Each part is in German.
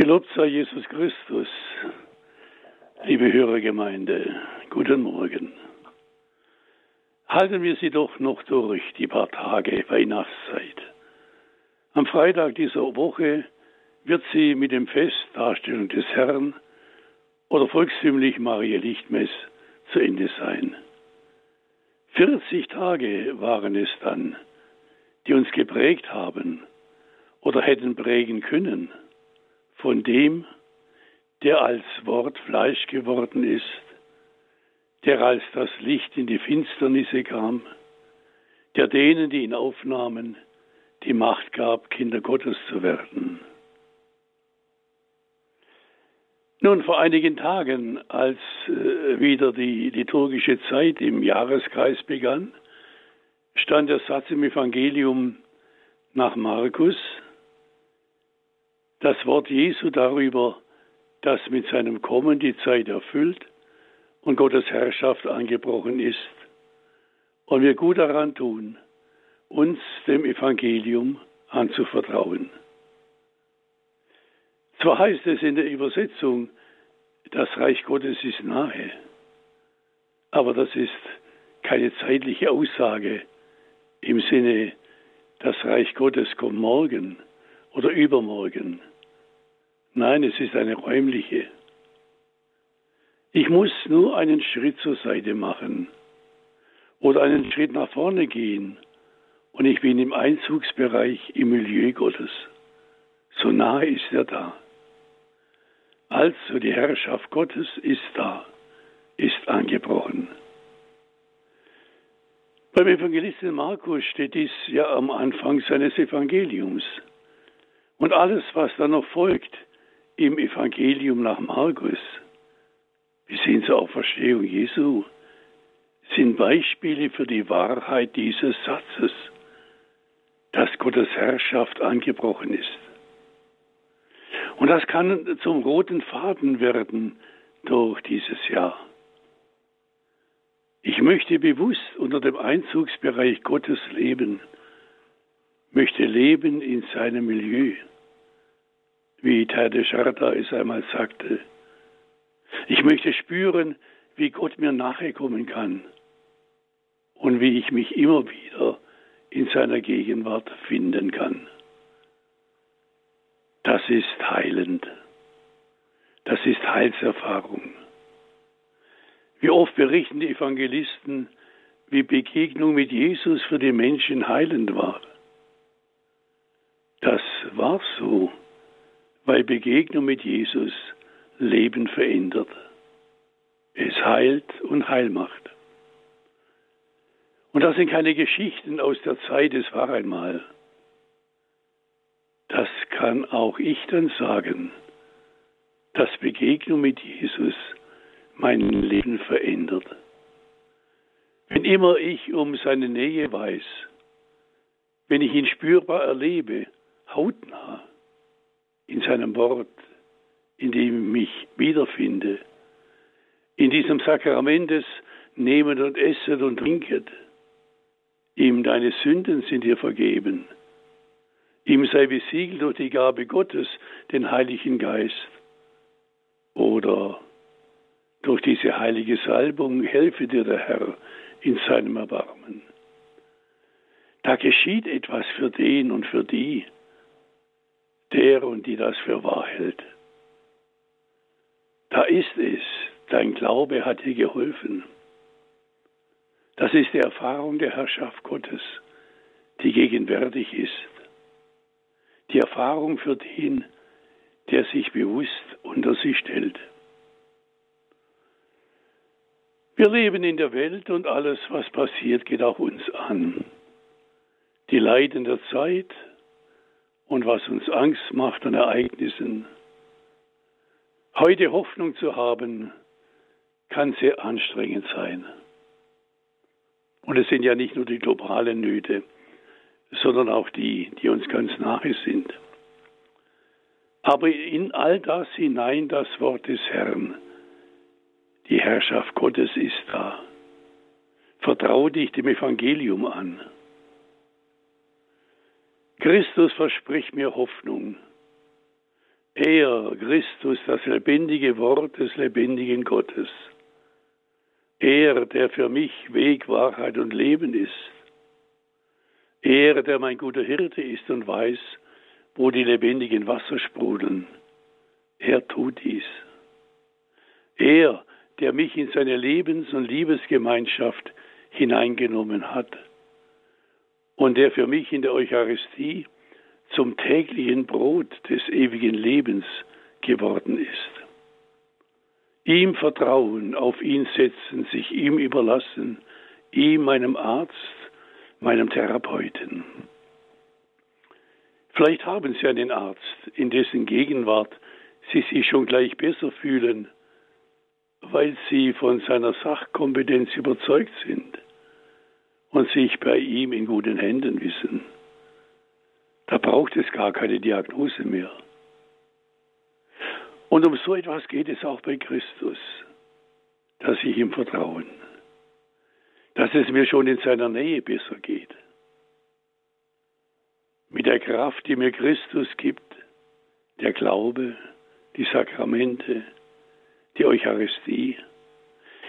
Gelobt sei Jesus Christus, liebe Hörergemeinde, guten Morgen. Halten wir sie doch noch durch die paar Tage Weihnachtszeit. Am Freitag dieser Woche wird sie mit dem Fest Darstellung des Herrn oder volkstümlich Maria Lichtmess zu Ende sein. 40 Tage waren es dann, die uns geprägt haben oder hätten prägen können von dem, der als Wort Fleisch geworden ist, der als das Licht in die Finsternisse kam, der denen, die ihn aufnahmen, die Macht gab, Kinder Gottes zu werden. Nun, vor einigen Tagen, als äh, wieder die liturgische Zeit im Jahreskreis begann, stand der Satz im Evangelium nach Markus, das Wort Jesu darüber, dass mit seinem Kommen die Zeit erfüllt und Gottes Herrschaft angebrochen ist. Und wir gut daran tun, uns dem Evangelium anzuvertrauen. Zwar heißt es in der Übersetzung, das Reich Gottes ist nahe, aber das ist keine zeitliche Aussage im Sinne, das Reich Gottes kommt morgen oder übermorgen. Nein, es ist eine räumliche. Ich muss nur einen Schritt zur Seite machen oder einen Schritt nach vorne gehen und ich bin im Einzugsbereich im Milieu Gottes. So nahe ist er da. Also die Herrschaft Gottes ist da, ist angebrochen. Beim Evangelisten Markus steht dies ja am Anfang seines Evangeliums. Und alles, was da noch folgt im Evangelium nach Markus, bis hin zur Auferstehung Jesu, sind Beispiele für die Wahrheit dieses Satzes, dass Gottes Herrschaft angebrochen ist. Und das kann zum roten Faden werden durch dieses Jahr. Ich möchte bewusst unter dem Einzugsbereich Gottes leben, möchte leben in seinem Milieu, wie Tade Sharda es einmal sagte. Ich möchte spüren, wie Gott mir nachkommen kann und wie ich mich immer wieder in seiner Gegenwart finden kann das ist heilend. Das ist Heilserfahrung. Wie oft berichten die Evangelisten, wie Begegnung mit Jesus für die Menschen heilend war. Das war so, weil Begegnung mit Jesus Leben verändert. Es heilt und heil macht. Und das sind keine Geschichten aus der Zeit, es war einmal das kann auch ich dann sagen, dass Begegnung mit Jesus mein Leben verändert. Wenn immer ich um seine Nähe weiß, wenn ich ihn spürbar erlebe, hautnah, in seinem Wort, in dem ich mich wiederfinde, in diesem Sakrament des Nehmet und Esset und Trinket, ihm deine Sünden sind dir vergeben, Ihm sei besiegelt durch die Gabe Gottes, den Heiligen Geist. Oder durch diese heilige Salbung helfe dir der Herr in seinem Erbarmen. Da geschieht etwas für den und für die, der und die das für wahr hält. Da ist es, dein Glaube hat dir geholfen. Das ist die Erfahrung der Herrschaft Gottes, die gegenwärtig ist die Erfahrung für den, der sich bewusst unter sie stellt. Wir leben in der Welt und alles, was passiert, geht auch uns an. Die Leiden der Zeit und was uns Angst macht an Ereignissen. Heute Hoffnung zu haben, kann sehr anstrengend sein. Und es sind ja nicht nur die globalen Nöte, sondern auch die, die uns ganz nahe sind. Aber in all das hinein das Wort des Herrn. Die Herrschaft Gottes ist da. Vertraue dich dem Evangelium an. Christus verspricht mir Hoffnung. Er, Christus, das lebendige Wort des lebendigen Gottes. Er, der für mich Weg, Wahrheit und Leben ist. Er, der mein guter Hirte ist und weiß, wo die lebendigen Wasser sprudeln. Er tut dies. Er, der mich in seine Lebens- und Liebesgemeinschaft hineingenommen hat und der für mich in der Eucharistie zum täglichen Brot des ewigen Lebens geworden ist. Ihm vertrauen, auf ihn setzen, sich ihm überlassen, ihm, meinem Arzt, meinem Therapeuten. Vielleicht haben Sie einen Arzt, in dessen Gegenwart Sie sich schon gleich besser fühlen, weil Sie von seiner Sachkompetenz überzeugt sind und sich bei ihm in guten Händen wissen. Da braucht es gar keine Diagnose mehr. Und um so etwas geht es auch bei Christus, dass ich ihm vertrauen, dass es mir schon in seiner Nähe besser geht. Mit der Kraft, die mir Christus gibt, der Glaube, die Sakramente, die Eucharistie,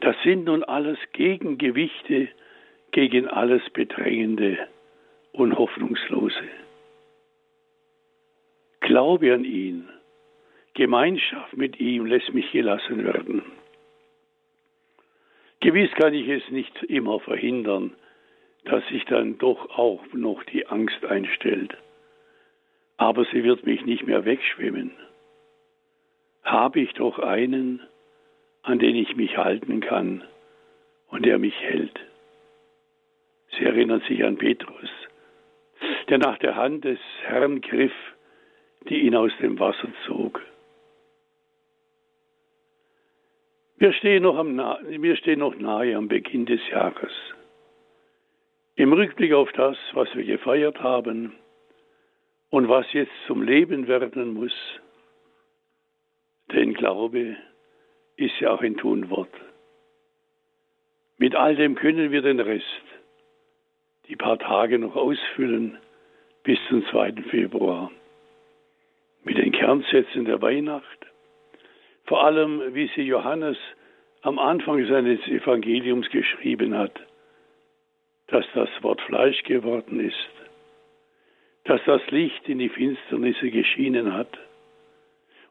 das sind nun alles Gegengewichte gegen alles Bedrängende und Hoffnungslose. Glaube an ihn, Gemeinschaft mit ihm lässt mich gelassen werden. Gewiss kann ich es nicht immer verhindern, dass sich dann doch auch noch die Angst einstellt. Aber sie wird mich nicht mehr wegschwimmen. Habe ich doch einen, an den ich mich halten kann und der mich hält. Sie erinnern sich an Petrus, der nach der Hand des Herrn griff die ihn aus dem Wasser zog. Wir stehen noch, am, wir stehen noch nahe am Beginn des Jahres. Im Rückblick auf das, was wir gefeiert haben und was jetzt zum Leben werden muss, denn Glaube ist ja auch ein Tunwort. Mit all dem können wir den Rest, die paar Tage noch ausfüllen bis zum 2. Februar mit den Kernsätzen der Weihnacht, vor allem wie sie Johannes am Anfang seines Evangeliums geschrieben hat, dass das Wort Fleisch geworden ist, dass das Licht in die Finsternisse geschienen hat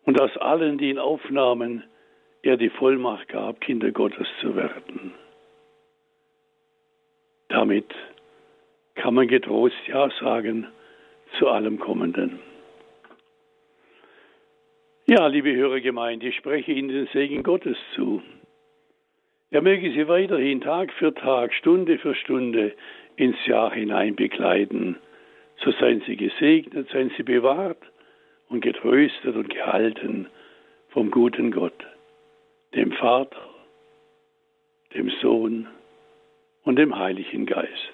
und dass allen, die ihn aufnahmen, er die Vollmacht gab, Kinder Gottes zu werden. Damit kann man getrost Ja sagen zu allem Kommenden. Ja, liebe Hörergemeinde, ich spreche Ihnen den Segen Gottes zu. Er möge Sie weiterhin Tag für Tag, Stunde für Stunde ins Jahr hinein begleiten. So seien Sie gesegnet, seien Sie bewahrt und getröstet und gehalten vom guten Gott, dem Vater, dem Sohn und dem Heiligen Geist.